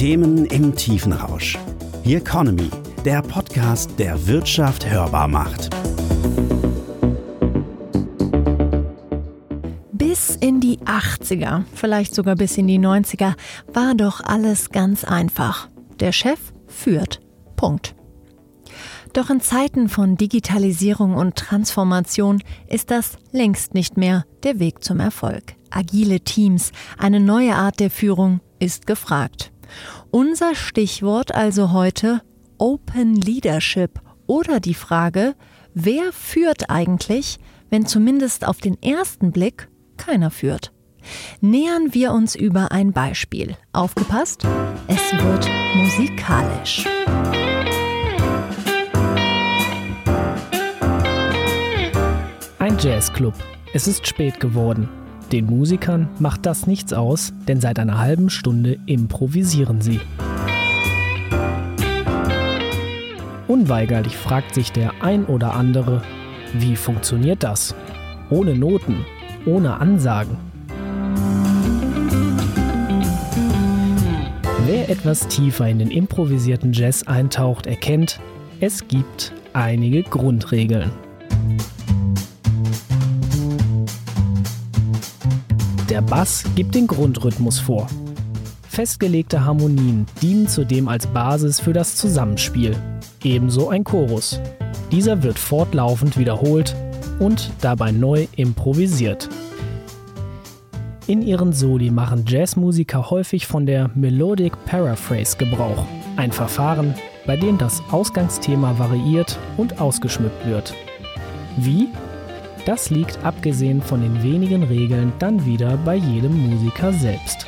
Themen im tiefen Rausch. The Economy, der Podcast, der Wirtschaft hörbar macht. Bis in die 80er, vielleicht sogar bis in die 90er, war doch alles ganz einfach. Der Chef führt. Punkt. Doch in Zeiten von Digitalisierung und Transformation ist das längst nicht mehr der Weg zum Erfolg. Agile Teams, eine neue Art der Führung ist gefragt. Unser Stichwort also heute Open Leadership oder die Frage, wer führt eigentlich, wenn zumindest auf den ersten Blick keiner führt. Nähern wir uns über ein Beispiel. Aufgepasst, es wird musikalisch. Ein Jazzclub. Es ist spät geworden. Den Musikern macht das nichts aus, denn seit einer halben Stunde improvisieren sie. Unweigerlich fragt sich der ein oder andere, wie funktioniert das? Ohne Noten, ohne Ansagen. Wer etwas tiefer in den improvisierten Jazz eintaucht, erkennt, es gibt einige Grundregeln. Der Bass gibt den Grundrhythmus vor. Festgelegte Harmonien dienen zudem als Basis für das Zusammenspiel, ebenso ein Chorus. Dieser wird fortlaufend wiederholt und dabei neu improvisiert. In ihren Soli machen Jazzmusiker häufig von der Melodic Paraphrase Gebrauch, ein Verfahren, bei dem das Ausgangsthema variiert und ausgeschmückt wird. Wie? Das liegt abgesehen von den wenigen Regeln dann wieder bei jedem Musiker selbst.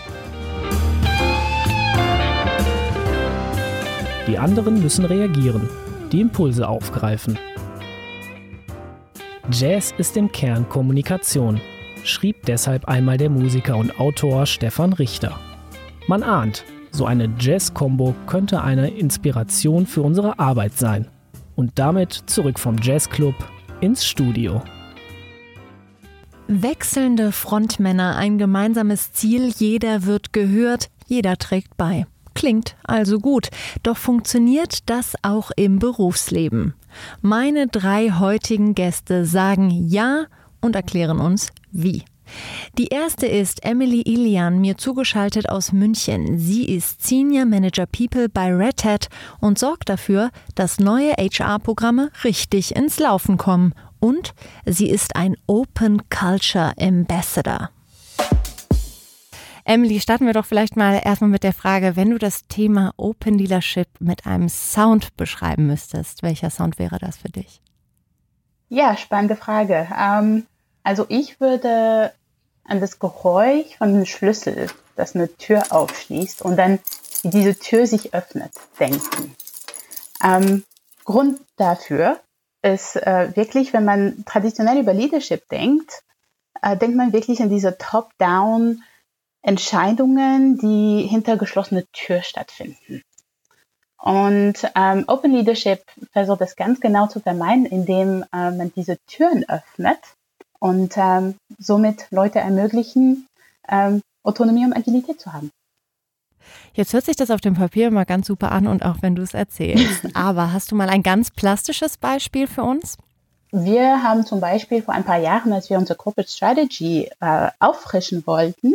Die anderen müssen reagieren, die Impulse aufgreifen. Jazz ist im Kern Kommunikation, schrieb deshalb einmal der Musiker und Autor Stefan Richter. Man ahnt, so eine Jazz-Kombo könnte eine Inspiration für unsere Arbeit sein. Und damit zurück vom Jazzclub ins Studio. Wechselnde Frontmänner, ein gemeinsames Ziel, jeder wird gehört, jeder trägt bei. Klingt also gut, doch funktioniert das auch im Berufsleben? Meine drei heutigen Gäste sagen Ja und erklären uns wie. Die erste ist Emily Ilian, mir zugeschaltet aus München. Sie ist Senior Manager People bei Red Hat und sorgt dafür, dass neue HR-Programme richtig ins Laufen kommen. Und sie ist ein Open Culture Ambassador. Emily, starten wir doch vielleicht mal erstmal mit der Frage, wenn du das Thema Open Leadership mit einem Sound beschreiben müsstest, welcher Sound wäre das für dich? Ja, spannende Frage. Ähm, also ich würde an das Geräusch von einem Schlüssel, das eine Tür aufschließt und dann wie diese Tür sich öffnet, denken. Ähm, Grund dafür ist äh, wirklich, wenn man traditionell über Leadership denkt, äh, denkt man wirklich an diese Top-Down Entscheidungen, die hinter geschlossener Tür stattfinden. Und ähm, Open Leadership versucht das ganz genau zu vermeiden, indem äh, man diese Türen öffnet und ähm, somit Leute ermöglichen, ähm, Autonomie und Agilität zu haben. Jetzt hört sich das auf dem Papier immer ganz super an und auch wenn du es erzählst. Aber hast du mal ein ganz plastisches Beispiel für uns? Wir haben zum Beispiel vor ein paar Jahren, als wir unsere Corporate Strategy äh, auffrischen wollten,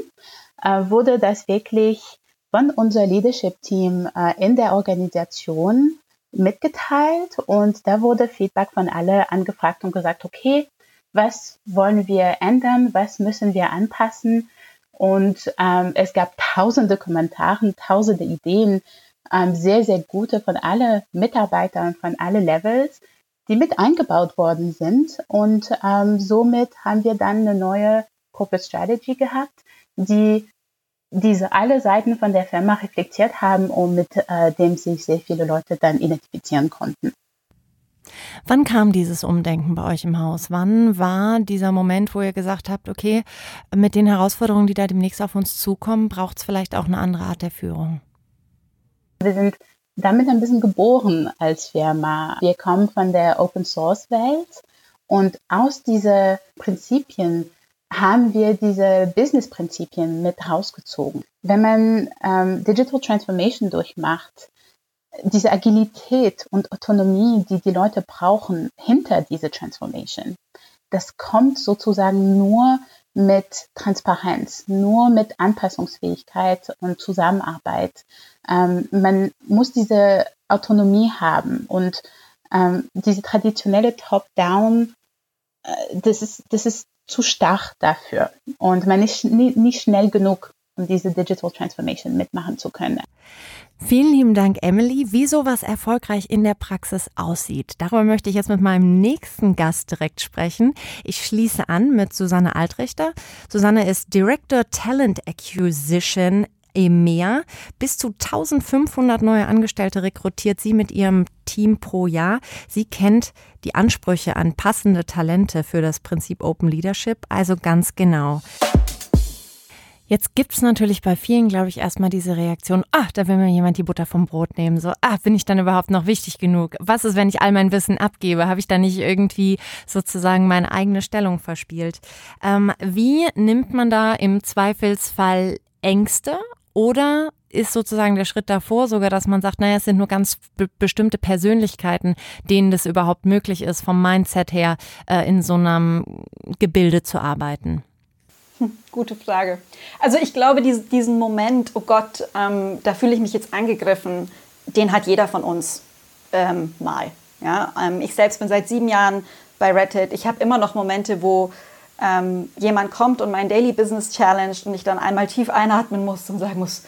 äh, wurde das wirklich von unser Leadership-Team äh, in der Organisation mitgeteilt und da wurde Feedback von alle angefragt und gesagt, okay, was wollen wir ändern, was müssen wir anpassen und ähm, es gab tausende Kommentare, tausende Ideen, ähm, sehr, sehr gute von allen Mitarbeitern, von allen Levels, die mit eingebaut worden sind und ähm, somit haben wir dann eine neue Corporate Strategy gehabt, die diese alle Seiten von der Firma reflektiert haben und mit äh, dem sich sehr viele Leute dann identifizieren konnten. Wann kam dieses Umdenken bei euch im Haus? Wann war dieser Moment, wo ihr gesagt habt, okay, mit den Herausforderungen, die da demnächst auf uns zukommen, braucht es vielleicht auch eine andere Art der Führung? Wir sind damit ein bisschen geboren als Firma. Wir kommen von der Open Source Welt und aus diesen Prinzipien haben wir diese Business-Prinzipien mit rausgezogen. Wenn man ähm, Digital Transformation durchmacht, diese Agilität und Autonomie, die die Leute brauchen hinter diese Transformation, das kommt sozusagen nur mit Transparenz, nur mit Anpassungsfähigkeit und Zusammenarbeit. Ähm, man muss diese Autonomie haben und ähm, diese traditionelle Top-Down, äh, das, ist, das ist zu stark dafür und man ist nicht schnell genug, um diese Digital Transformation mitmachen zu können. Vielen lieben Dank, Emily. Wie sowas erfolgreich in der Praxis aussieht, darüber möchte ich jetzt mit meinem nächsten Gast direkt sprechen. Ich schließe an mit Susanne Altrichter. Susanne ist Director Talent Acquisition EMEA. Bis zu 1500 neue Angestellte rekrutiert sie mit ihrem Team pro Jahr. Sie kennt die Ansprüche an passende Talente für das Prinzip Open Leadership also ganz genau. Jetzt gibt es natürlich bei vielen, glaube ich, erstmal diese Reaktion, ach, da will mir jemand die Butter vom Brot nehmen. So, ach, bin ich dann überhaupt noch wichtig genug? Was ist, wenn ich all mein Wissen abgebe? Habe ich da nicht irgendwie sozusagen meine eigene Stellung verspielt? Ähm, wie nimmt man da im Zweifelsfall Ängste oder ist sozusagen der Schritt davor sogar, dass man sagt, naja, es sind nur ganz be bestimmte Persönlichkeiten, denen das überhaupt möglich ist, vom Mindset her äh, in so einem Gebilde zu arbeiten? Gute Frage. Also ich glaube, diesen Moment, oh Gott, ähm, da fühle ich mich jetzt angegriffen, den hat jeder von uns ähm, mal. Ja? Ähm, ich selbst bin seit sieben Jahren bei Reddit. Ich habe immer noch Momente, wo ähm, jemand kommt und mein Daily Business challenged und ich dann einmal tief einatmen muss und sagen muss,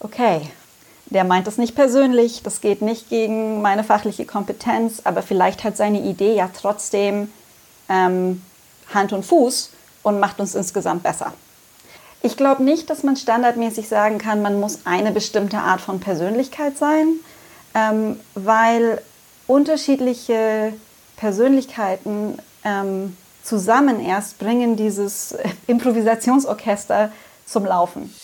okay, der meint das nicht persönlich, das geht nicht gegen meine fachliche Kompetenz, aber vielleicht hat seine Idee ja trotzdem ähm, Hand und Fuß und macht uns insgesamt besser. Ich glaube nicht, dass man standardmäßig sagen kann, man muss eine bestimmte Art von Persönlichkeit sein, ähm, weil unterschiedliche Persönlichkeiten ähm, zusammen erst bringen dieses Improvisationsorchester zum Laufen.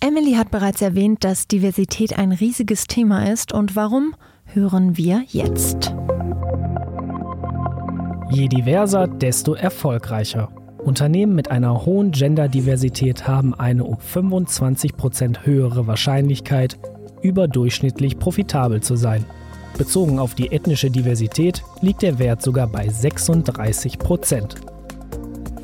Emily hat bereits erwähnt, dass Diversität ein riesiges Thema ist und warum hören wir jetzt. Je diverser, desto erfolgreicher. Unternehmen mit einer hohen Genderdiversität haben eine um 25 Prozent höhere Wahrscheinlichkeit, überdurchschnittlich profitabel zu sein. Bezogen auf die ethnische Diversität liegt der Wert sogar bei 36 Prozent.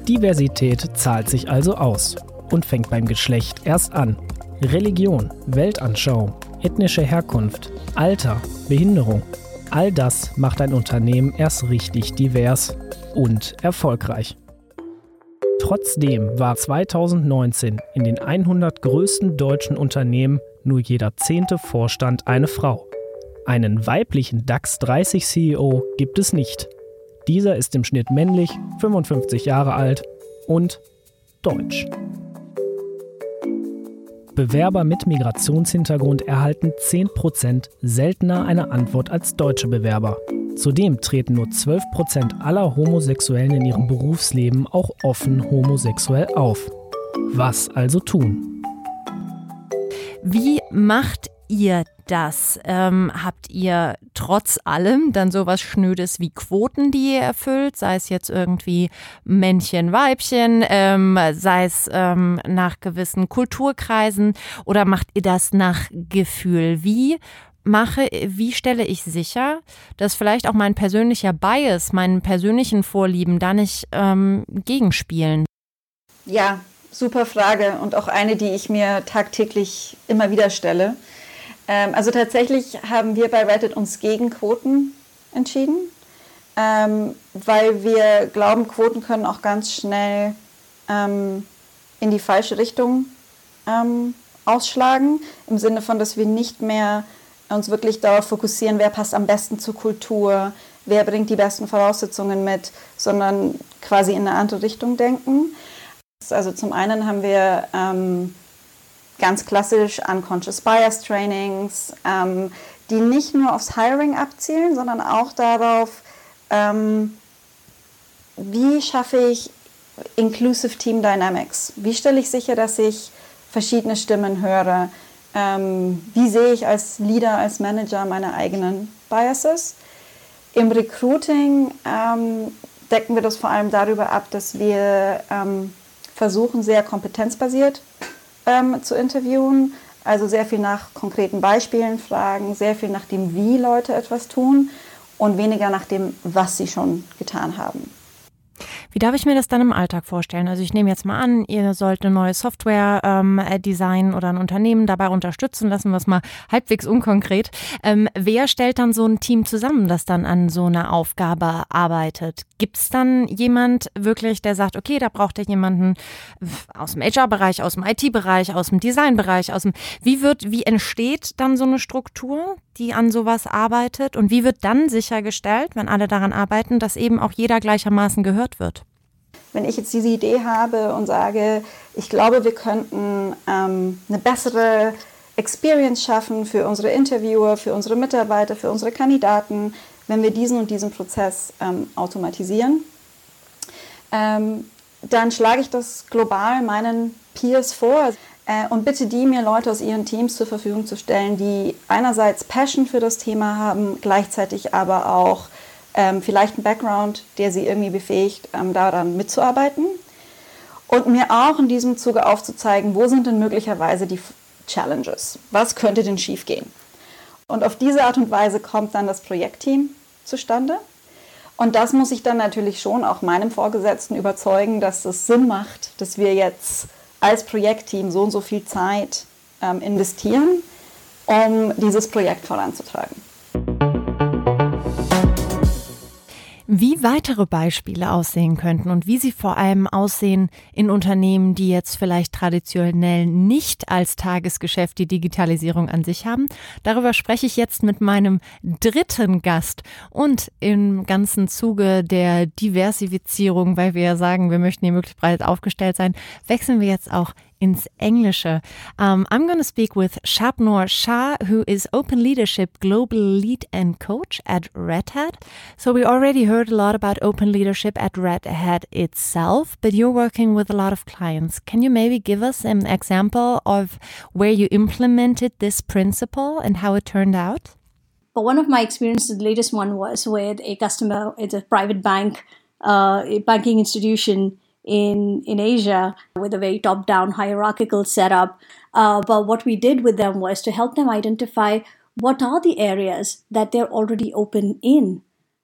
Diversität zahlt sich also aus und fängt beim Geschlecht erst an. Religion, Weltanschauung, ethnische Herkunft, Alter, Behinderung, All das macht ein Unternehmen erst richtig divers und erfolgreich. Trotzdem war 2019 in den 100 größten deutschen Unternehmen nur jeder zehnte Vorstand eine Frau. Einen weiblichen DAX 30 CEO gibt es nicht. Dieser ist im Schnitt männlich, 55 Jahre alt und deutsch. Bewerber mit Migrationshintergrund erhalten 10% seltener eine Antwort als deutsche Bewerber. Zudem treten nur 12% aller Homosexuellen in ihrem Berufsleben auch offen homosexuell auf. Was also tun? Wie macht ihr das? Ähm, habt ihr trotz allem dann sowas Schnödes wie Quoten, die ihr erfüllt, sei es jetzt irgendwie Männchen, Weibchen, ähm, sei es ähm, nach gewissen Kulturkreisen oder macht ihr das nach Gefühl? Wie mache, wie stelle ich sicher, dass vielleicht auch mein persönlicher Bias, meinen persönlichen Vorlieben da nicht ähm, gegenspielen? Ja, super Frage und auch eine, die ich mir tagtäglich immer wieder stelle. Ähm, also tatsächlich haben wir bei Reddit uns gegen Quoten entschieden, ähm, weil wir glauben, Quoten können auch ganz schnell ähm, in die falsche Richtung ähm, ausschlagen, im Sinne von, dass wir nicht mehr uns wirklich darauf fokussieren, wer passt am besten zur Kultur, wer bringt die besten Voraussetzungen mit, sondern quasi in eine andere Richtung denken. Also zum einen haben wir ähm, ganz klassisch Unconscious Bias Trainings, ähm, die nicht nur aufs Hiring abzielen, sondern auch darauf, ähm, wie schaffe ich Inclusive Team Dynamics? Wie stelle ich sicher, dass ich verschiedene Stimmen höre? Ähm, wie sehe ich als Leader, als Manager meine eigenen Biases? Im Recruiting ähm, decken wir das vor allem darüber ab, dass wir ähm, versuchen, sehr kompetenzbasiert ähm, zu interviewen. Also sehr viel nach konkreten Beispielen fragen, sehr viel nach dem, wie Leute etwas tun und weniger nach dem, was sie schon getan haben. Wie darf ich mir das dann im Alltag vorstellen? Also ich nehme jetzt mal an, ihr sollt eine neue Software ähm, designen oder ein Unternehmen dabei unterstützen, lassen wir es mal halbwegs unkonkret. Ähm, wer stellt dann so ein Team zusammen, das dann an so einer Aufgabe arbeitet? Gibt es dann jemand wirklich, der sagt, okay, da braucht ihr jemanden aus dem HR-Bereich, aus dem IT-Bereich, aus dem Design-Bereich, aus dem wie wird, wie entsteht dann so eine Struktur, die an sowas arbeitet und wie wird dann sichergestellt, wenn alle daran arbeiten, dass eben auch jeder gleichermaßen gehört wird? Wenn ich jetzt diese Idee habe und sage, ich glaube, wir könnten ähm, eine bessere Experience schaffen für unsere Interviewer, für unsere Mitarbeiter, für unsere Kandidaten, wenn wir diesen und diesen Prozess ähm, automatisieren, ähm, dann schlage ich das global meinen Peers vor äh, und bitte die, mir Leute aus ihren Teams zur Verfügung zu stellen, die einerseits Passion für das Thema haben, gleichzeitig aber auch ähm, vielleicht einen Background, der sie irgendwie befähigt, ähm, daran mitzuarbeiten. Und mir auch in diesem Zuge aufzuzeigen, wo sind denn möglicherweise die Challenges? Was könnte denn schiefgehen? Und auf diese Art und Weise kommt dann das Projektteam zustande. Und das muss ich dann natürlich schon auch meinem Vorgesetzten überzeugen, dass es Sinn macht, dass wir jetzt als Projektteam so und so viel Zeit ähm, investieren, um dieses Projekt voranzutragen. Wie weitere Beispiele aussehen könnten und wie sie vor allem aussehen in Unternehmen, die jetzt vielleicht traditionell nicht als Tagesgeschäft die Digitalisierung an sich haben, darüber spreche ich jetzt mit meinem dritten Gast und im ganzen Zuge der Diversifizierung, weil wir ja sagen, wir möchten hier möglichst breit aufgestellt sein, wechseln wir jetzt auch ins Englische. Um, I'm going to speak with Shabnor Shah, who is Open Leadership Global Lead and Coach at Red Hat. So we already heard a lot about open leadership at Red Hat itself, but you're working with a lot of clients. Can you maybe give us an example of where you implemented this principle and how it turned out? But one of my experiences, the latest one was with a customer, it's a private bank, uh, a banking institution in in Asia with a very top down hierarchical setup. Uh, but what we did with them was to help them identify what are the areas that they're already open in.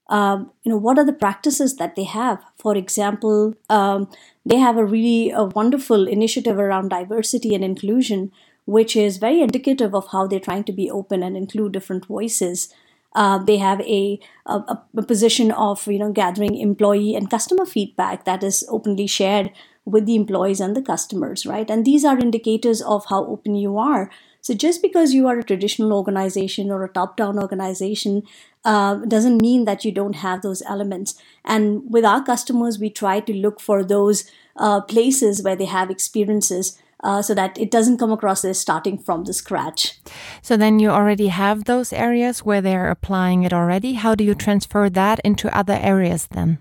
Um, you know what are the practices that they have for example um, they have a really a wonderful initiative around diversity and inclusion which is very indicative of how they're trying to be open and include different voices uh, they have a, a, a position of you know gathering employee and customer feedback that is openly shared with the employees and the customers, right? And these are indicators of how open you are. So just because you are a traditional organization or a top-down organization uh, doesn't mean that you don't have those elements. And with our customers, we try to look for those uh, places where they have experiences uh, so that it doesn't come across as starting from the scratch. So then you already have those areas where they're applying it already. How do you transfer that into other areas then?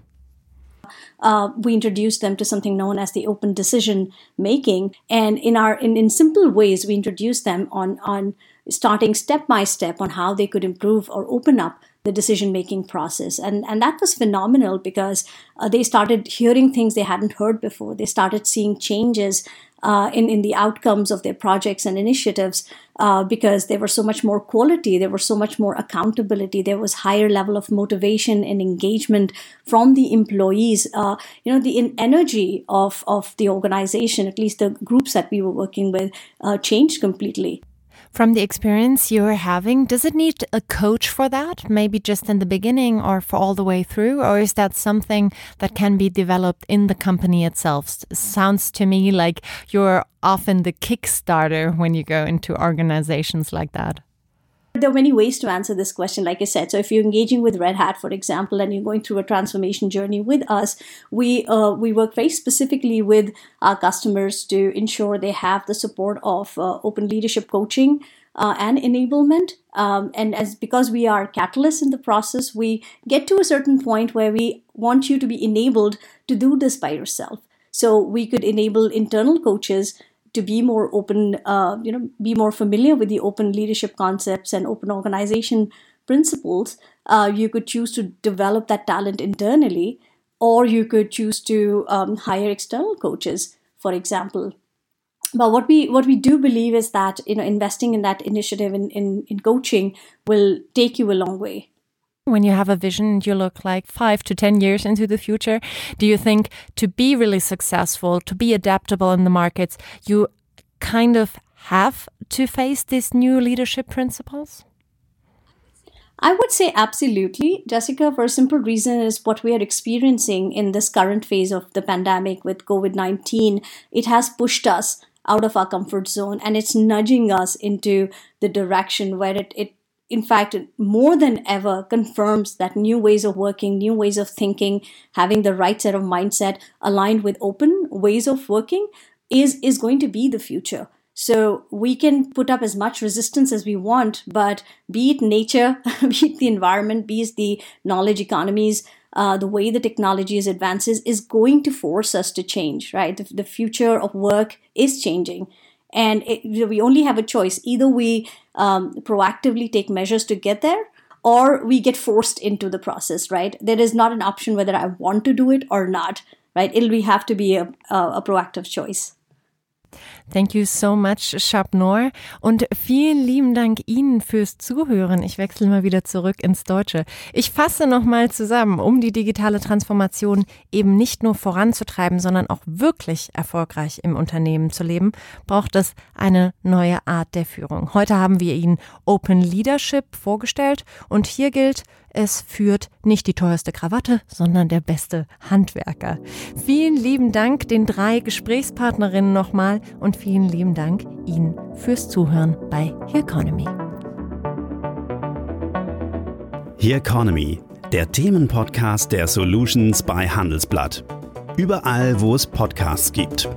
Uh, we introduce them to something known as the open decision making and in our in, in simple ways we introduce them on on starting step by step on how they could improve or open up the decision making process and and that was phenomenal because uh, they started hearing things they hadn't heard before they started seeing changes uh, in, in the outcomes of their projects and initiatives uh, because there was so much more quality, there was so much more accountability, there was higher level of motivation and engagement from the employees. Uh, you know, the energy of, of the organization, at least the groups that we were working with, uh, changed completely. From the experience you're having, does it need a coach for that? Maybe just in the beginning or for all the way through? Or is that something that can be developed in the company itself? Sounds to me like you're often the kickstarter when you go into organizations like that. There are many ways to answer this question, like I said. So, if you're engaging with Red Hat, for example, and you're going through a transformation journey with us, we uh, we work very specifically with our customers to ensure they have the support of uh, open leadership coaching uh, and enablement. Um, and as because we are catalysts in the process, we get to a certain point where we want you to be enabled to do this by yourself. So we could enable internal coaches to be more open, uh, you know, be more familiar with the open leadership concepts and open organization principles, uh, you could choose to develop that talent internally. or you could choose to um, hire external coaches, for example. But what we what we do believe is that you know investing in that initiative in, in, in coaching will take you a long way. When you have a vision, you look like five to 10 years into the future. Do you think to be really successful, to be adaptable in the markets, you kind of have to face these new leadership principles? I would say absolutely, Jessica, for a simple reason is what we are experiencing in this current phase of the pandemic with COVID 19. It has pushed us out of our comfort zone and it's nudging us into the direction where it, it in fact, more than ever confirms that new ways of working, new ways of thinking, having the right set of mindset aligned with open ways of working is, is going to be the future. So we can put up as much resistance as we want, but be it nature, be it the environment, be it the knowledge economies, uh, the way the technology is advances is going to force us to change, right? The, the future of work is changing. And it, we only have a choice. Either we um, proactively take measures to get there, or we get forced into the process, right? There is not an option whether I want to do it or not, right? It'll have to be a, a, a proactive choice. Thank you so much, Shabnor. Und vielen lieben Dank Ihnen fürs Zuhören. Ich wechsle mal wieder zurück ins Deutsche. Ich fasse nochmal zusammen, um die digitale Transformation eben nicht nur voranzutreiben, sondern auch wirklich erfolgreich im Unternehmen zu leben, braucht es eine neue Art der Führung. Heute haben wir Ihnen Open Leadership vorgestellt und hier gilt, es führt nicht die teuerste Krawatte, sondern der beste Handwerker. Vielen lieben Dank den drei Gesprächspartnerinnen nochmal und vielen lieben Dank Ihnen fürs Zuhören bei Here Economy. Here Economy, der Themenpodcast der Solutions bei Handelsblatt. Überall, wo es Podcasts gibt.